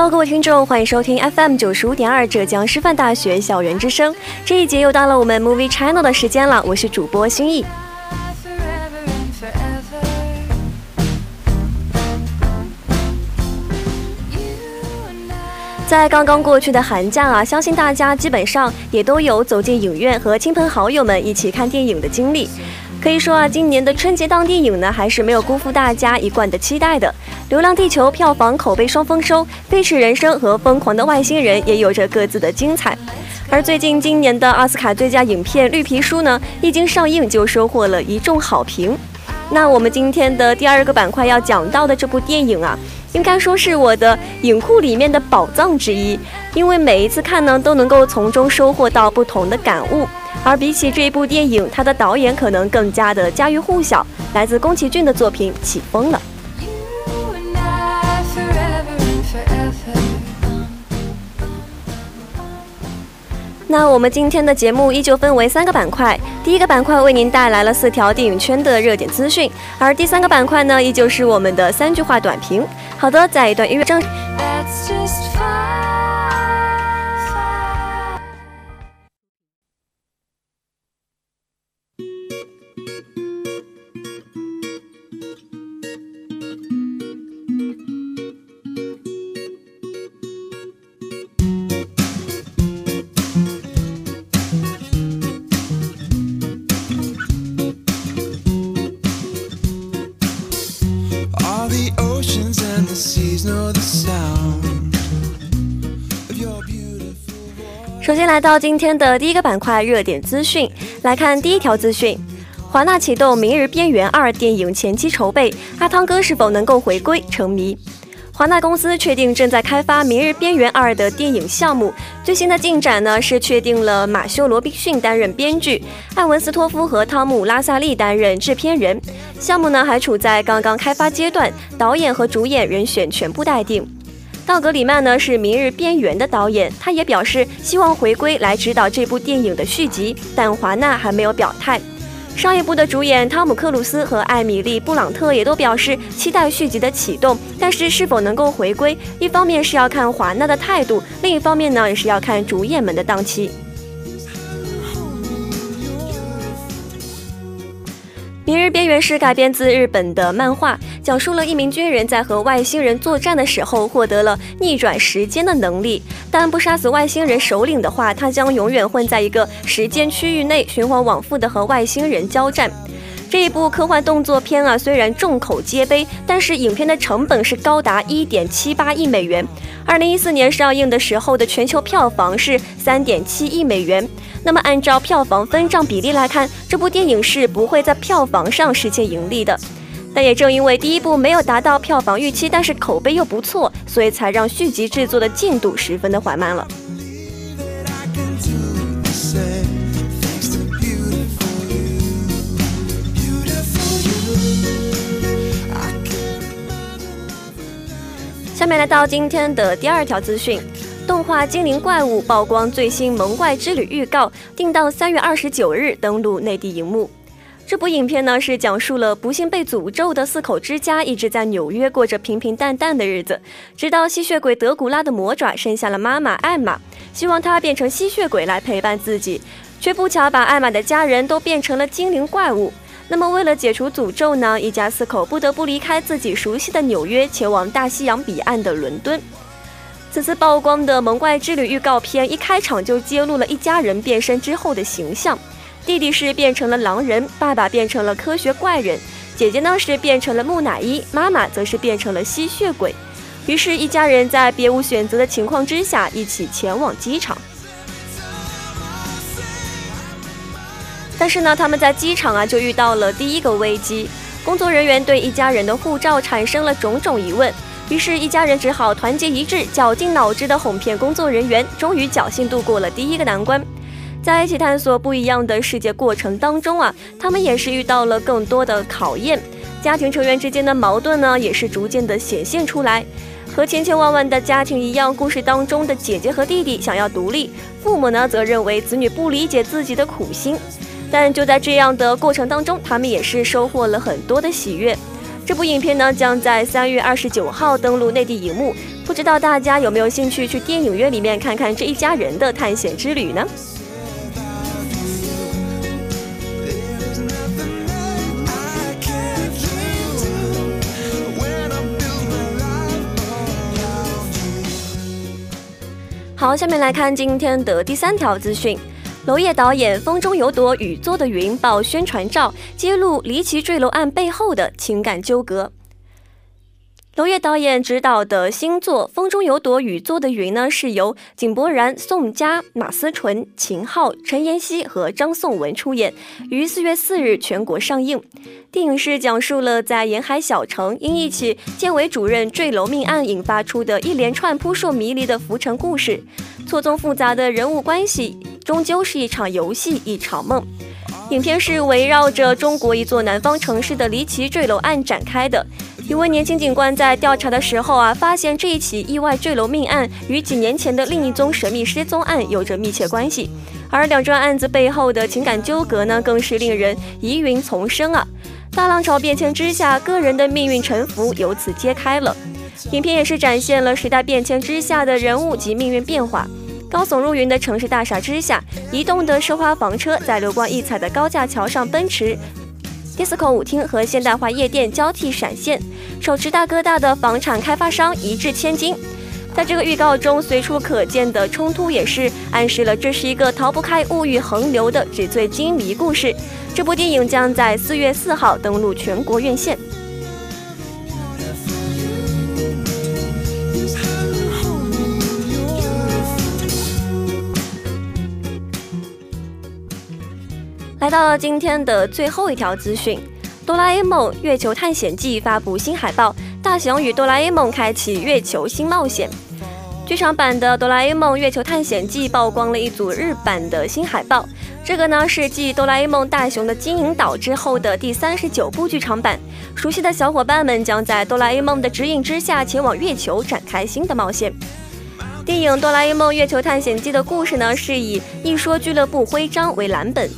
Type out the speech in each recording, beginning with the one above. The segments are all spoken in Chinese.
Hello，各位听众，欢迎收听 FM 九十五点二浙江师范大学校园之声。这一节又到了我们 Movie Channel 的时间了，我是主播心意。在刚刚过去的寒假啊，相信大家基本上也都有走进影院和亲朋好友们一起看电影的经历。可以说啊，今年的春节档电影呢，还是没有辜负大家一贯的期待的。《流浪地球》票房口碑双丰收，《飞驰人生》和《疯狂的外星人》也有着各自的精彩。而最近今年的奥斯卡最佳影片《绿皮书》呢，一经上映就收获了一众好评。那我们今天的第二个板块要讲到的这部电影啊。应该说是我的影库里面的宝藏之一，因为每一次看呢，都能够从中收获到不同的感悟。而比起这一部电影，它的导演可能更加的家喻户晓，来自宫崎骏的作品《起风了》。那我们今天的节目依旧分为三个板块，第一个板块为您带来了四条电影圈的热点资讯，而第三个板块呢，依旧是我们的三句话短评。好的，在一段音乐正。首先来到今天的第一个板块热点资讯，来看第一条资讯：华纳启动《明日边缘二》电影前期筹备，阿汤哥是否能够回归成谜。华纳公司确定正在开发《明日边缘二》的电影项目，最新的进展呢是确定了马修·罗宾逊担任编剧，艾文斯托夫和汤姆·拉萨利担任制片人。项目呢还处在刚刚开发阶段，导演和主演人选全部待定。道格里曼呢是《明日边缘》的导演，他也表示希望回归来指导这部电影的续集，但华纳还没有表态。上一部的主演汤姆克鲁斯和艾米丽布朗特也都表示期待续集的启动，但是是否能够回归，一方面是要看华纳的态度，另一方面呢也是要看主演们的档期。《明日边缘》是改编自日本的漫画，讲述了一名军人在和外星人作战的时候获得了逆转时间的能力，但不杀死外星人首领的话，他将永远混在一个时间区域内，循环往复的和外星人交战。这一部科幻动作片啊，虽然众口皆碑，但是影片的成本是高达一点七八亿美元。二零一四年上映的时候的全球票房是三点七亿美元。那么按照票房分账比例来看，这部电影是不会在票房上实现盈利的。但也正因为第一部没有达到票房预期，但是口碑又不错，所以才让续集制作的进度十分的缓慢了。下面来到今天的第二条资讯，动画《精灵怪物》曝光最新萌怪之旅预告，定档三月二十九日登陆内地荧幕。这部影片呢是讲述了不幸被诅咒的四口之家一直在纽约过着平平淡淡的日子，直到吸血鬼德古拉的魔爪生下了妈妈艾玛，希望她变成吸血鬼来陪伴自己，却不巧把艾玛的家人都变成了精灵怪物。那么，为了解除诅咒呢，一家四口不得不离开自己熟悉的纽约，前往大西洋彼岸的伦敦。此次曝光的《萌怪之旅》预告片一开场就揭露了一家人变身之后的形象：弟弟是变成了狼人，爸爸变成了科学怪人，姐姐呢是变成了木乃伊，妈妈则是变成了吸血鬼。于是，一家人在别无选择的情况之下，一起前往机场。但是呢，他们在机场啊就遇到了第一个危机。工作人员对一家人的护照产生了种种疑问，于是，一家人只好团结一致，绞尽脑汁的哄骗工作人员，终于侥幸度过了第一个难关。在一起探索不一样的世界过程当中啊，他们也是遇到了更多的考验，家庭成员之间的矛盾呢，也是逐渐的显现出来。和千千万万的家庭一样，故事当中的姐姐和弟弟想要独立，父母呢则认为子女不理解自己的苦心。但就在这样的过程当中，他们也是收获了很多的喜悦。这部影片呢，将在三月二十九号登陆内地荧幕，不知道大家有没有兴趣去电影院里面看看这一家人的探险之旅呢？好，下面来看今天的第三条资讯。娄烨导演《风中有朵雨做的云》爆宣传照，揭露离奇坠楼案背后的情感纠葛。娄烨导演执导的新作《风中有朵雨做的云》呢，是由井柏然、宋佳、马思纯、秦昊、陈妍希和张颂文出演，于四月四日全国上映。电影是讲述了在沿海小城因一起建委主任坠楼命案引发出的一连串扑朔迷离的浮沉故事，错综复杂的人物关系。终究是一场游戏，一场梦。影片是围绕着中国一座南方城市的离奇坠楼案展开的。一位年轻警官在调查的时候啊，发现这一起意外坠楼命案与几年前的另一宗神秘失踪案有着密切关系。而两桩案子背后的情感纠葛呢，更是令人疑云丛生啊！大浪潮变迁之下，个人的命运沉浮由此揭开了。影片也是展现了时代变迁之下的人物及命运变化。高耸入云的城市大厦之下，移动的奢华房车在流光溢彩的高架桥上奔驰，disco 舞厅和现代化夜店交替闪现，手持大哥大的房产开发商一掷千金。在这个预告中随处可见的冲突，也是暗示了这是一个逃不开物欲横流的纸醉金迷故事。这部电影将在四月四号登陆全国院线。来到了今天的最后一条资讯，《哆啦 A 梦月球探险记》发布新海报，大雄与哆啦 A 梦开启月球新冒险。剧场版的《哆啦 A 梦月球探险记》曝光了一组日版的新海报，这个呢是继《哆啦 A 梦大雄的金银岛》之后的第三十九部剧场版。熟悉的小伙伴们将在哆啦 A 梦的指引之下前往月球展开新的冒险。电影《哆啦 A 梦月球探险记》的故事呢是以一说俱乐部徽章为蓝本。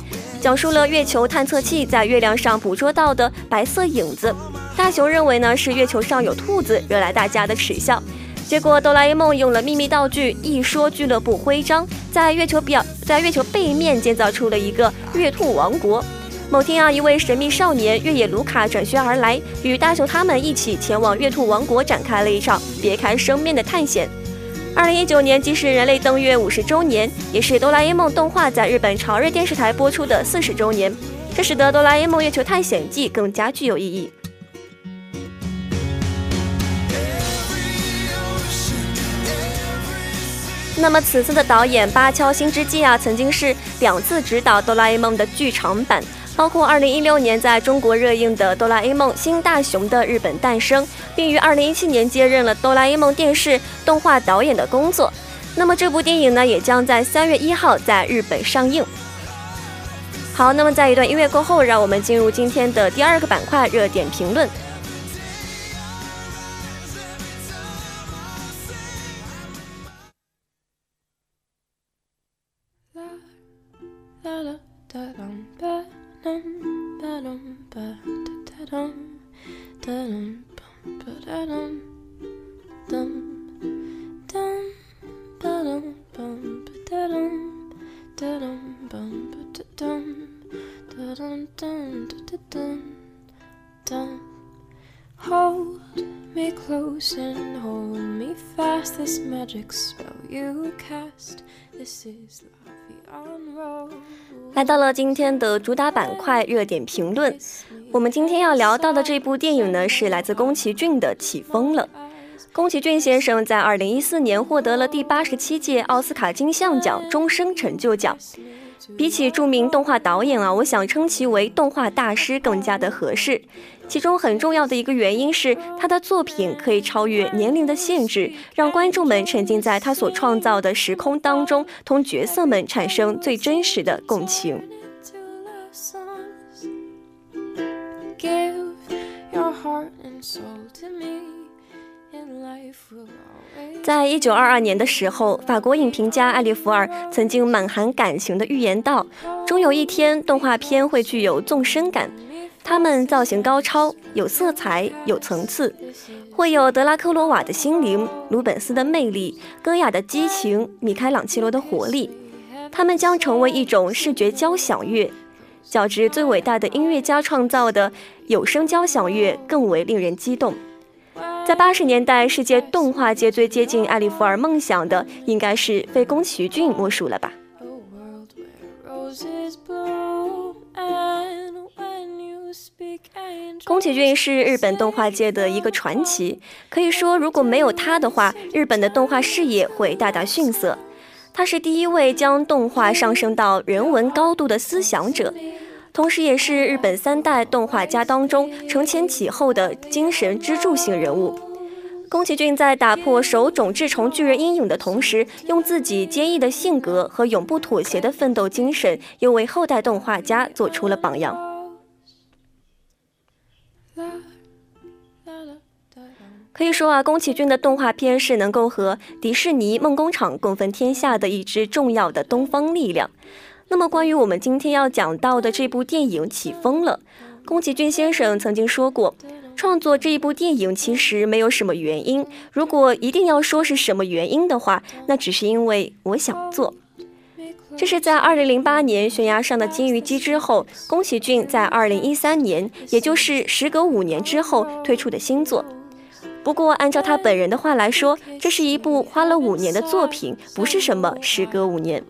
讲述了月球探测器在月亮上捕捉到的白色影子，大雄认为呢是月球上有兔子，惹来大家的耻笑。结果哆啦 A 梦用了秘密道具一说俱乐部徽章，在月球表在月球背面建造出了一个月兔王国。某天啊，一位神秘少年月野卢卡转学而来，与大雄他们一起前往月兔王国，展开了一场别开生面的探险。二零一九年既是人类登月五十周年，也是哆啦 A 梦动画在日本朝日电视台播出的四十周年，这使得哆啦 A 梦月球探险记更加具有意义。那么此次的导演八桥新之介啊，曾经是两次执导哆啦 A 梦的剧场版。包括2016年在中国热映的《哆啦 A 梦：新大雄的日本诞生》，并于2017年接任了《哆啦 A 梦》电视动画导演的工作。那么这部电影呢，也将在3月1号在日本上映。好，那么在一段音乐过后，让我们进入今天的第二个板块——热点评论。来到了今天的主打板块热点评论，我们今天要聊到的这部电影呢，是来自宫崎骏的《起风了》。宫崎骏先生在二零一四年获得了第八十七届奥斯卡金像奖终身成就奖。比起著名动画导演啊，我想称其为动画大师更加的合适。其中很重要的一个原因是，他的作品可以超越年龄的限制，让观众们沉浸在他所创造的时空当中，同角色们产生最真实的共情。Give your heart and soul to me. 在一九二二年的时候，法国影评家艾利弗尔曾经满含感情的预言道：“终有一天，动画片会具有纵深感，它们造型高超，有色彩，有层次，会有德拉科罗瓦的心灵、鲁本斯的魅力、戈雅的激情、米开朗基罗的活力。它们将成为一种视觉交响乐，较之最伟大的音乐家创造的有声交响乐更为令人激动。”在八十年代，世界动画界最接近艾利弗尔梦想的，应该是非宫崎骏莫属了吧？宫崎骏是日本动画界的一个传奇，可以说，如果没有他的话，日本的动画事业会大大逊色。他是第一位将动画上升到人文高度的思想者。同时，也是日本三代动画家当中承前启后的精神支柱性人物。宫崎骏在打破手冢治虫巨人阴影的同时，用自己坚毅的性格和永不妥协的奋斗精神，又为后代动画家做出了榜样。可以说啊，宫崎骏的动画片是能够和迪士尼梦工厂共分天下的一支重要的东方力量。那么，关于我们今天要讲到的这部电影《起风了》，宫崎骏先生曾经说过，创作这一部电影其实没有什么原因。如果一定要说是什么原因的话，那只是因为我想做。这是在2008年悬崖上的金鱼姬之后，宫崎骏在2013年，也就是时隔五年之后推出的新作。不过，按照他本人的话来说，这是一部花了五年的作品，不是什么时隔五年。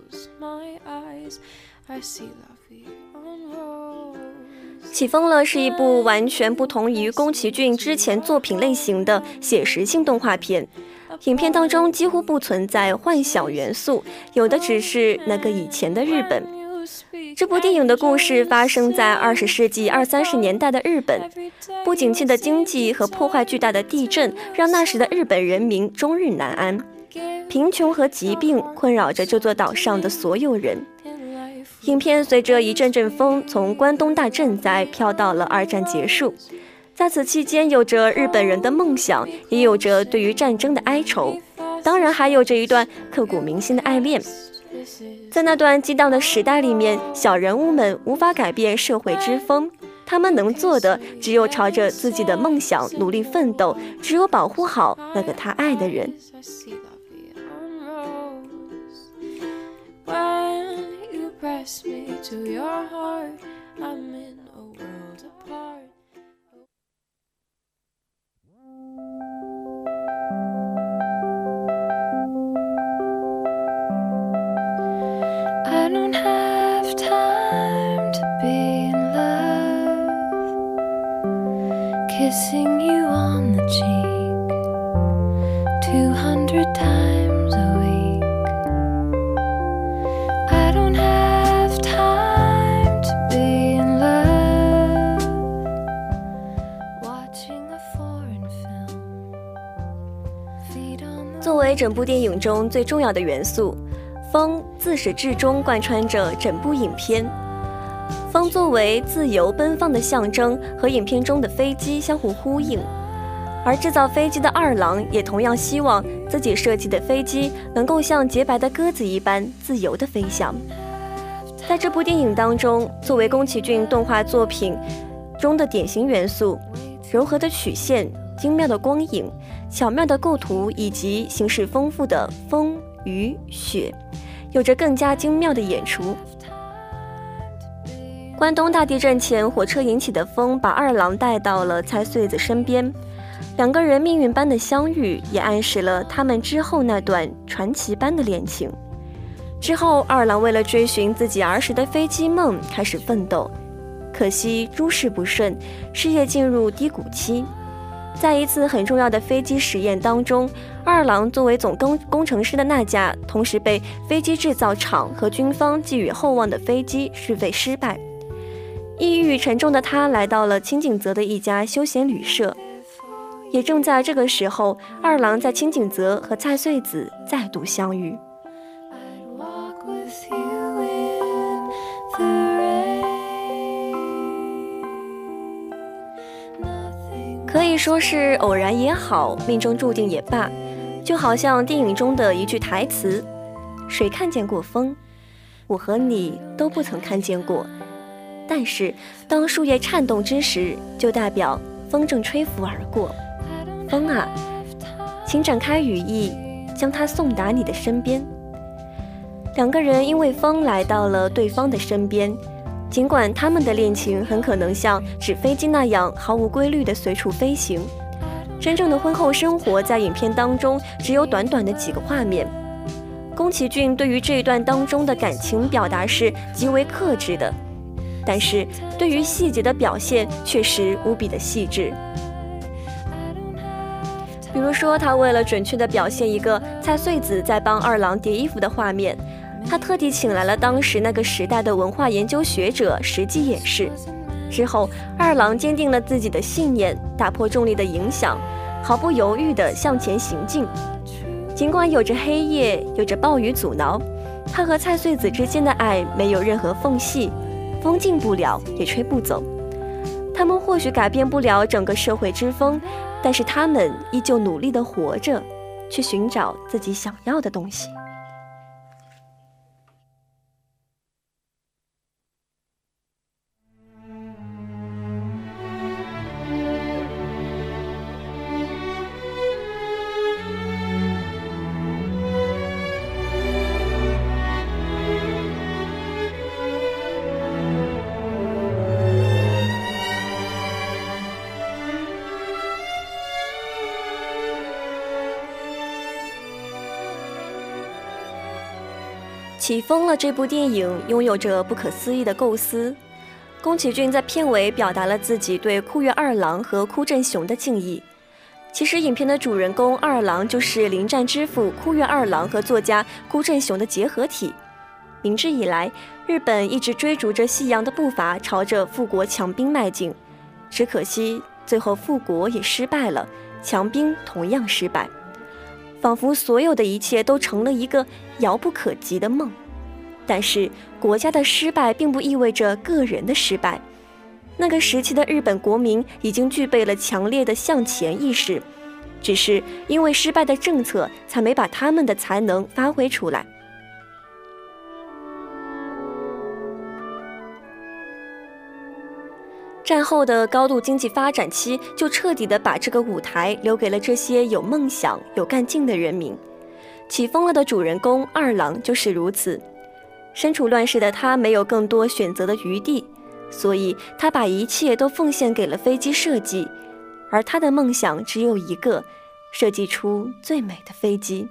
起风了是一部完全不同于宫崎骏之前作品类型的写实性动画片，影片当中几乎不存在幻想元素，有的只是那个以前的日本。这部电影的故事发生在二十世纪二三十年代的日本，不景气的经济和破坏巨大的地震让那时的日本人民终日难安，贫穷和疾病困扰着这座岛上的所有人。影片随着一阵阵风，从关东大震灾飘到了二战结束。在此期间，有着日本人的梦想，也有着对于战争的哀愁，当然还有着一段刻骨铭心的爱恋。在那段激荡的时代里面，小人物们无法改变社会之风，他们能做的只有朝着自己的梦想努力奋斗，只有保护好那个他爱的人。Press me to your heart. I'm in a world apart. I don't have time to be in love, kissing you on the cheek 200 times. 作为整部电影中最重要的元素，风自始至终贯穿着整部影片。风作为自由奔放的象征，和影片中的飞机相互呼应。而制造飞机的二郎也同样希望自己设计的飞机能够像洁白的鸽子一般自由地飞翔。在这部电影当中，作为宫崎骏动画作品中的典型元素，柔和的曲线。精妙的光影、巧妙的构图以及形式丰富的风、雨、雪，有着更加精妙的演出。关东大地震前，火车引起的风把二郎带到了蔡穗子身边，两个人命运般的相遇，也暗示了他们之后那段传奇般的恋情。之后，二郎为了追寻自己儿时的飞机梦开始奋斗，可惜诸事不顺，事业进入低谷期。在一次很重要的飞机实验当中，二郎作为总工工程师的那架同时被飞机制造厂和军方寄予厚望的飞机试飞失败，抑郁沉重的他来到了清景泽的一家休闲旅社。也正在这个时候，二郎在清景泽和蔡穗子再度相遇。可以说是偶然也好，命中注定也罢，就好像电影中的一句台词：“谁看见过风？我和你都不曾看见过。但是当树叶颤动之时，就代表风正吹拂而过。风啊，请展开羽翼，将它送达你的身边。”两个人因为风来到了对方的身边。尽管他们的恋情很可能像纸飞机那样毫无规律地随处飞行，真正的婚后生活在影片当中只有短短的几个画面。宫崎骏对于这一段当中的感情表达是极为克制的，但是对于细节的表现确实无比的细致。比如说，他为了准确地表现一个蔡穗子在帮二郎叠衣服的画面。他特地请来了当时那个时代的文化研究学者实际演示。之后，二郎坚定了自己的信念，打破重力的影响，毫不犹豫地向前行进。尽管有着黑夜，有着暴雨阻挠，他和蔡穗子之间的爱没有任何缝隙，风进不了，也吹不走。他们或许改变不了整个社会之风，但是他们依旧努力地活着，去寻找自己想要的东西。起风了！这部电影拥有着不可思议的构思。宫崎骏在片尾表达了自己对酷月二郎和枯正雄的敬意。其实，影片的主人公二郎就是临战之父酷月二郎和作家枯正雄的结合体。明治以来，日本一直追逐着西洋的步伐，朝着富国强兵迈进。只可惜，最后富国也失败了，强兵同样失败，仿佛所有的一切都成了一个遥不可及的梦。但是国家的失败并不意味着个人的失败。那个时期的日本国民已经具备了强烈的向前意识，只是因为失败的政策，才没把他们的才能发挥出来。战后的高度经济发展期，就彻底的把这个舞台留给了这些有梦想、有干劲的人民。起风了的主人公二郎就是如此。身处乱世的他没有更多选择的余地，所以他把一切都奉献给了飞机设计，而他的梦想只有一个：设计出最美的飞机。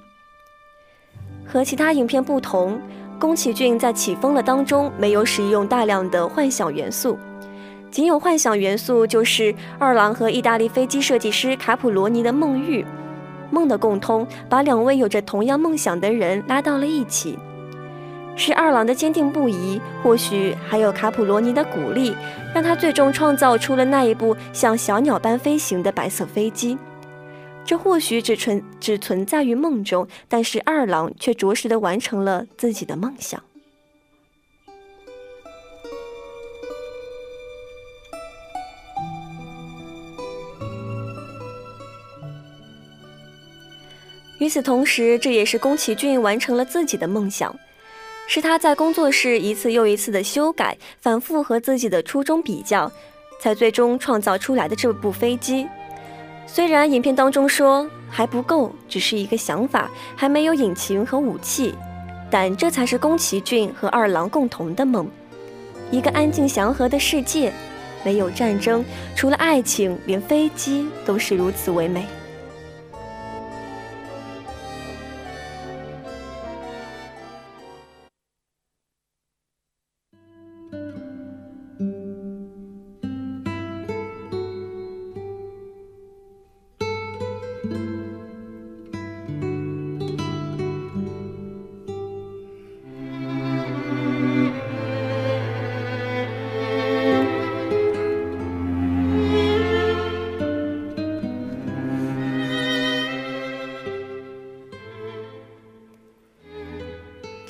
和其他影片不同，宫崎骏在《起风了》当中没有使用大量的幻想元素，仅有幻想元素就是二郎和意大利飞机设计师卡普罗尼的梦遇，梦的共通把两位有着同样梦想的人拉到了一起。是二郎的坚定不移，或许还有卡普罗尼的鼓励，让他最终创造出了那一部像小鸟般飞行的白色飞机。这或许只存只存在于梦中，但是二郎却着实的完成了自己的梦想。与此同时，这也是宫崎骏完成了自己的梦想。是他在工作室一次又一次的修改，反复和自己的初衷比较，才最终创造出来的这部飞机。虽然影片当中说还不够，只是一个想法，还没有引擎和武器，但这才是宫崎骏和二郎共同的梦。一个安静祥和的世界，没有战争，除了爱情，连飞机都是如此唯美。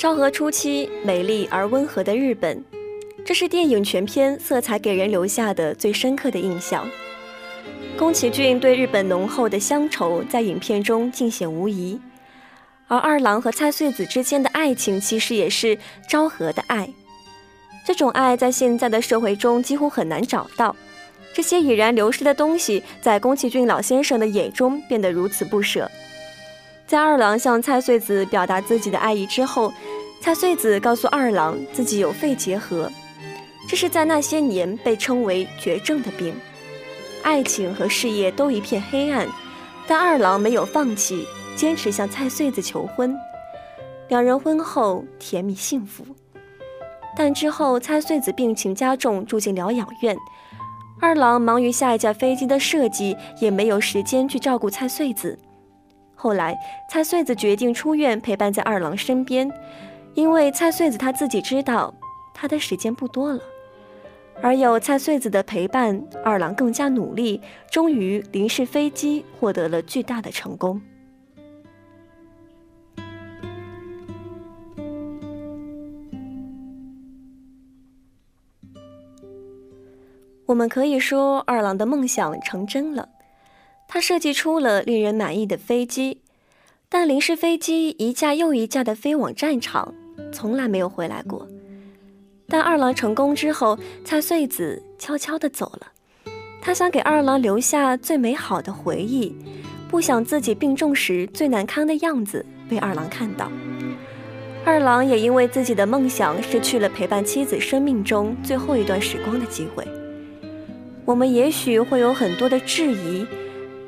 昭和初期，美丽而温和的日本，这是电影全片色彩给人留下的最深刻的印象。宫崎骏对日本浓厚的乡愁在影片中尽显无疑，而二郎和菜穗子之间的爱情其实也是昭和的爱。这种爱在现在的社会中几乎很难找到，这些已然流失的东西，在宫崎骏老先生的眼中变得如此不舍。在二郎向菜穗子表达自己的爱意之后，菜穗子告诉二郎自己有肺结核，这是在那些年被称为绝症的病。爱情和事业都一片黑暗，但二郎没有放弃，坚持向菜穗子求婚。两人婚后甜蜜幸福，但之后菜穗子病情加重，住进疗养院。二郎忙于下一架飞机的设计，也没有时间去照顾菜穗子。后来，菜穗子决定出院陪伴在二郎身边，因为菜穗子他自己知道，他的时间不多了。而有菜穗子的陪伴，二郎更加努力，终于临时飞机获得了巨大的成功。我们可以说，二郎的梦想成真了。他设计出了令人满意的飞机，但临时飞机一架又一架的飞往战场，从来没有回来过。但二郎成功之后，菜穗子悄悄地走了。他想给二郎留下最美好的回忆，不想自己病重时最难堪的样子被二郎看到。二郎也因为自己的梦想，失去了陪伴妻子生命中最后一段时光的机会。我们也许会有很多的质疑。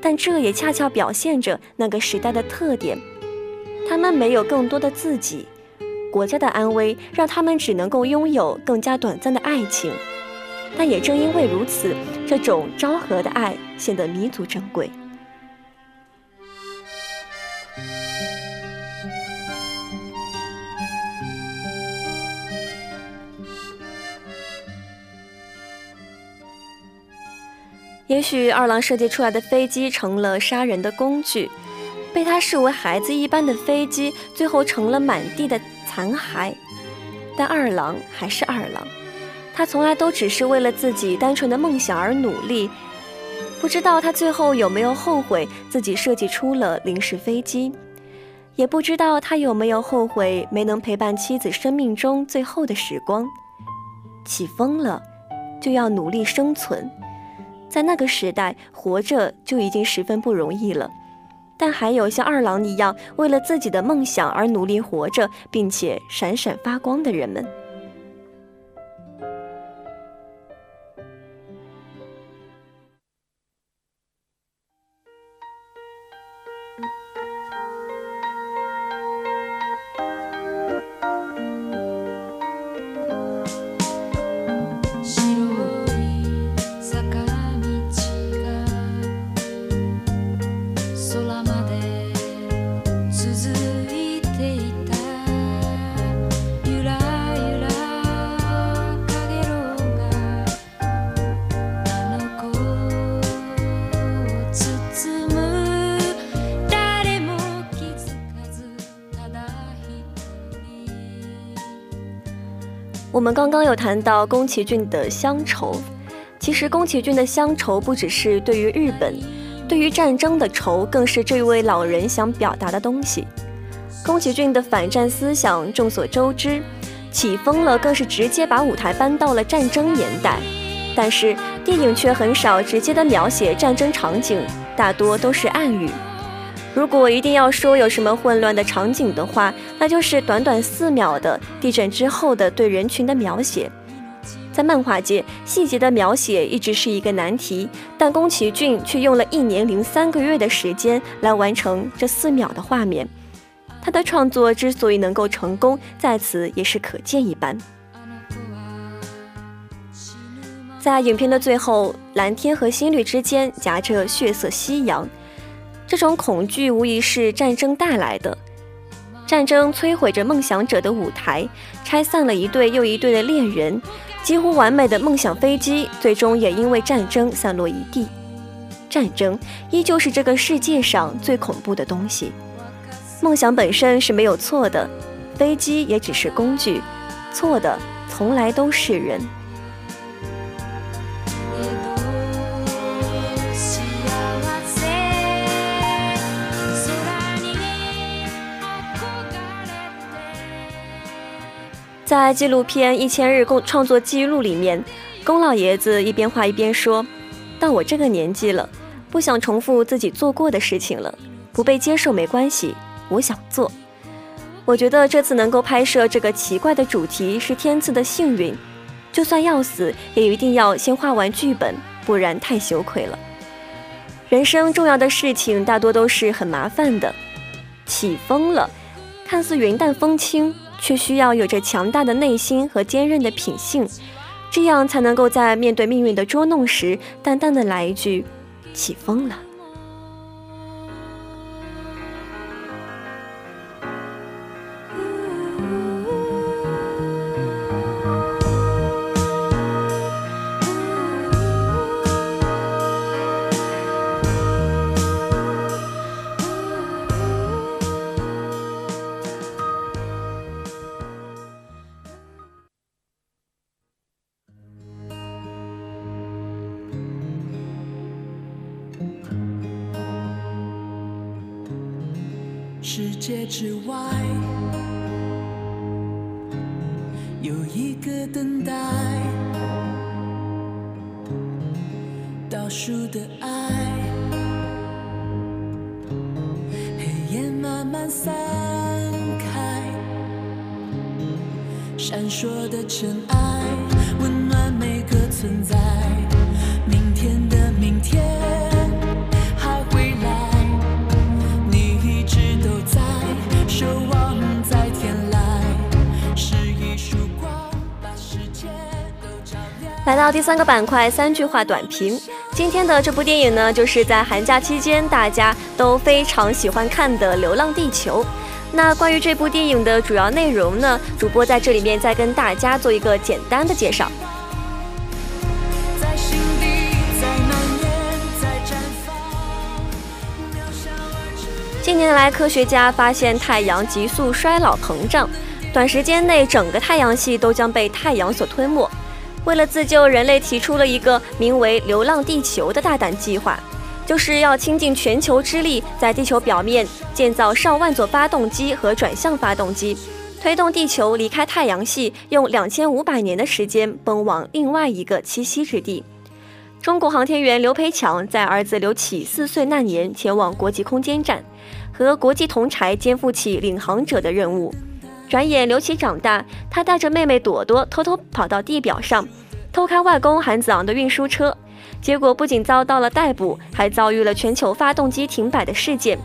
但这也恰恰表现着那个时代的特点，他们没有更多的自己，国家的安危让他们只能够拥有更加短暂的爱情，但也正因为如此，这种昭和的爱显得弥足珍贵。也许二郎设计出来的飞机成了杀人的工具，被他视为孩子一般的飞机，最后成了满地的残骸。但二郎还是二郎，他从来都只是为了自己单纯的梦想而努力。不知道他最后有没有后悔自己设计出了临时飞机，也不知道他有没有后悔没能陪伴妻子生命中最后的时光。起风了，就要努力生存。在那个时代，活着就已经十分不容易了，但还有像二郎一样为了自己的梦想而努力活着，并且闪闪发光的人们。我们刚刚有谈到宫崎骏的乡愁，其实宫崎骏的乡愁不只是对于日本，对于战争的愁更是这位老人想表达的东西。宫崎骏的反战思想众所周知，起风了更是直接把舞台搬到了战争年代，但是电影却很少直接的描写战争场景，大多都是暗语。如果一定要说有什么混乱的场景的话，那就是短短四秒的地震之后的对人群的描写。在漫画界，细节的描写一直是一个难题，但宫崎骏却用了一年零三个月的时间来完成这四秒的画面。他的创作之所以能够成功，在此也是可见一斑。在影片的最后，蓝天和新绿之间夹着血色夕阳，这种恐惧无疑是战争带来的。战争摧毁着梦想者的舞台，拆散了一对又一对的恋人。几乎完美的梦想飞机，最终也因为战争散落一地。战争依旧是这个世界上最恐怖的东西。梦想本身是没有错的，飞机也只是工具，错的从来都是人。在纪录片《一千日共创作记录》里面，宫老爷子一边画一边说：“到我这个年纪了，不想重复自己做过的事情了。不被接受没关系，我想做。我觉得这次能够拍摄这个奇怪的主题是天赐的幸运。就算要死，也一定要先画完剧本，不然太羞愧了。人生重要的事情大多都是很麻烦的。起风了，看似云淡风轻。”却需要有着强大的内心和坚韧的品性，这样才能够在面对命运的捉弄时，淡淡的来一句：“起风了。”闪烁的尘埃，温暖每个存在，明天的明天。来到第三个板块，三句话短评。今天的这部电影呢，就是在寒假期间大家都非常喜欢看的《流浪地球》。那关于这部电影的主要内容呢，主播在这里面再跟大家做一个简单的介绍。近年来，科学家发现太阳急速衰老膨胀，短时间内整个太阳系都将被太阳所吞没。为了自救，人类提出了一个名为“流浪地球”的大胆计划，就是要倾尽全球之力，在地球表面建造上万座发动机和转向发动机，推动地球离开太阳系，用两千五百年的时间奔往另外一个栖息之地。中国航天员刘培强在儿子刘启四岁那年前往国际空间站，和国际同柴肩负起领航者的任务。转眼刘启长大，他带着妹妹朵朵偷偷跑到地表上，偷开外公韩子昂的运输车，结果不仅遭到了逮捕，还遭遇了全球发动机停摆的事件。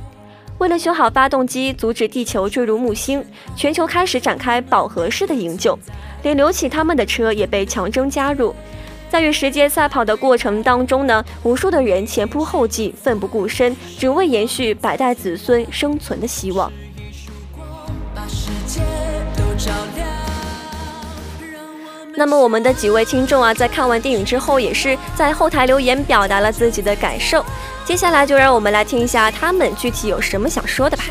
为了修好发动机，阻止地球坠入木星，全球开始展开饱和式的营救，连刘启他们的车也被强征加入。在与时间赛跑的过程当中呢，无数的人前仆后继，奋不顾身，只为延续百代子孙生存的希望。那么我们的几位听众啊，在看完电影之后，也是在后台留言表达了自己的感受。接下来就让我们来听一下他们具体有什么想说的吧。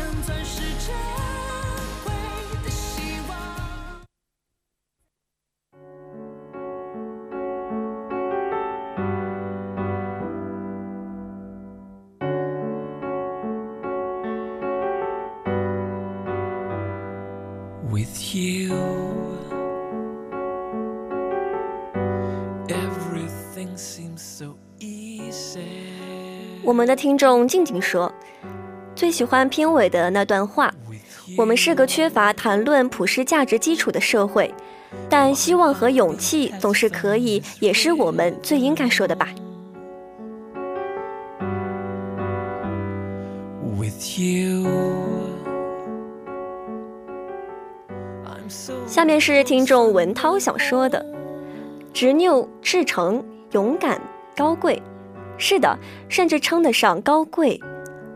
我们的听众静静说，最喜欢片尾的那段话。我们是个缺乏谈论普世价值基础的社会，但希望和勇气总是可以，也是我们最应该说的吧。下面是听众文涛想说的：执拗、赤诚、勇敢、高贵，是的，甚至称得上高贵。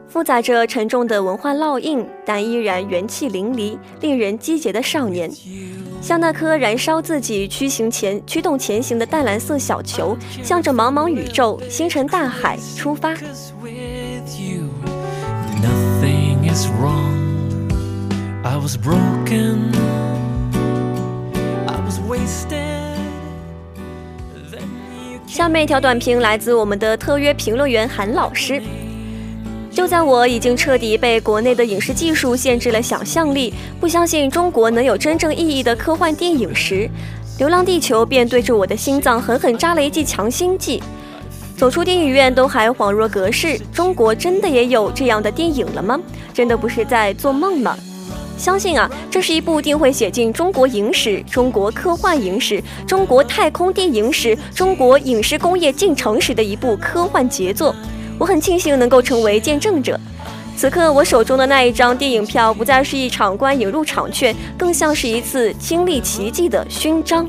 负载着沉重的文化烙印，但依然元气淋漓、令人击节的少年，像那颗燃烧自己、驱行前驱动前行的淡蓝色小球，向着茫茫宇宙、星辰大海出发。I was broken. I was wasted. 下面一条短评来自我们的特约评论员韩老师。就在我已经彻底被国内的影视技术限制了想象力，不相信中国能有真正意义的科幻电影时，《流浪地球》便对着我的心脏狠狠扎了一剂强心剂。走出电影院都还恍若隔世，中国真的也有这样的电影了吗？真的不是在做梦吗？相信啊，这是一部定会写进中国影史、中国科幻影史、中国太空电影史、中国影视工业进程史的一部科幻杰作。我很庆幸能够成为见证者。此刻，我手中的那一张电影票不再是一场观影入场券，更像是一次经历奇迹的勋章。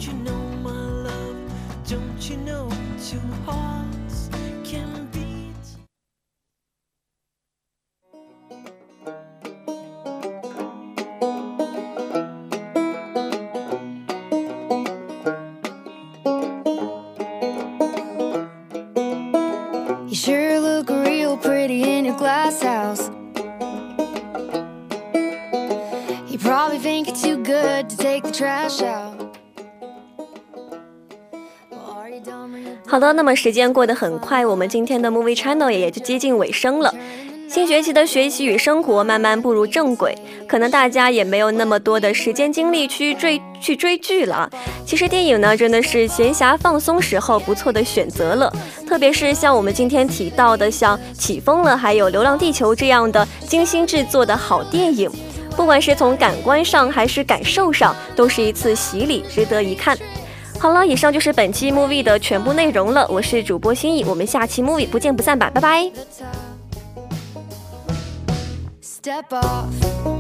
好的，那么时间过得很快，我们今天的 Movie Channel 也就接近尾声了。新学期的学习与生活慢慢步入正轨，可能大家也没有那么多的时间精力去追去追剧了。其实电影呢，真的是闲暇放松时候不错的选择了，特别是像我们今天提到的像《起风了》还有《流浪地球》这样的精心制作的好电影。不管是从感官上还是感受上，都是一次洗礼，值得一看。好了，以上就是本期 movie 的全部内容了。我是主播心意，我们下期 movie 不见不散吧，拜拜。Step off.